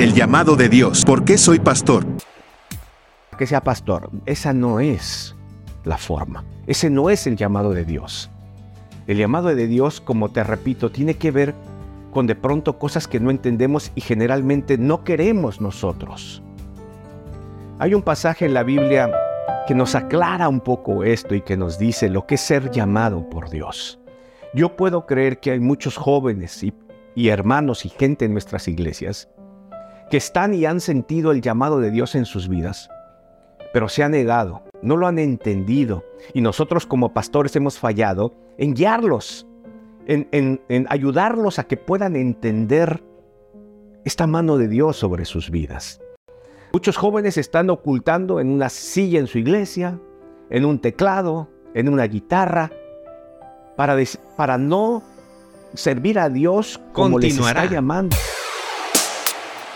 El llamado de Dios. ¿Por qué soy pastor? Que sea pastor. Esa no es la forma. Ese no es el llamado de Dios. El llamado de Dios, como te repito, tiene que ver con de pronto cosas que no entendemos y generalmente no queremos nosotros. Hay un pasaje en la Biblia que nos aclara un poco esto y que nos dice lo que es ser llamado por Dios. Yo puedo creer que hay muchos jóvenes y, y hermanos y gente en nuestras iglesias que están y han sentido el llamado de Dios en sus vidas, pero se han negado, no lo han entendido y nosotros como pastores hemos fallado en guiarlos, en, en, ayudarlos a que puedan entender esta mano de Dios sobre sus vidas. Muchos jóvenes están ocultando en una silla en su iglesia, en un teclado, en una guitarra, para, para no servir a Dios como les está llamando.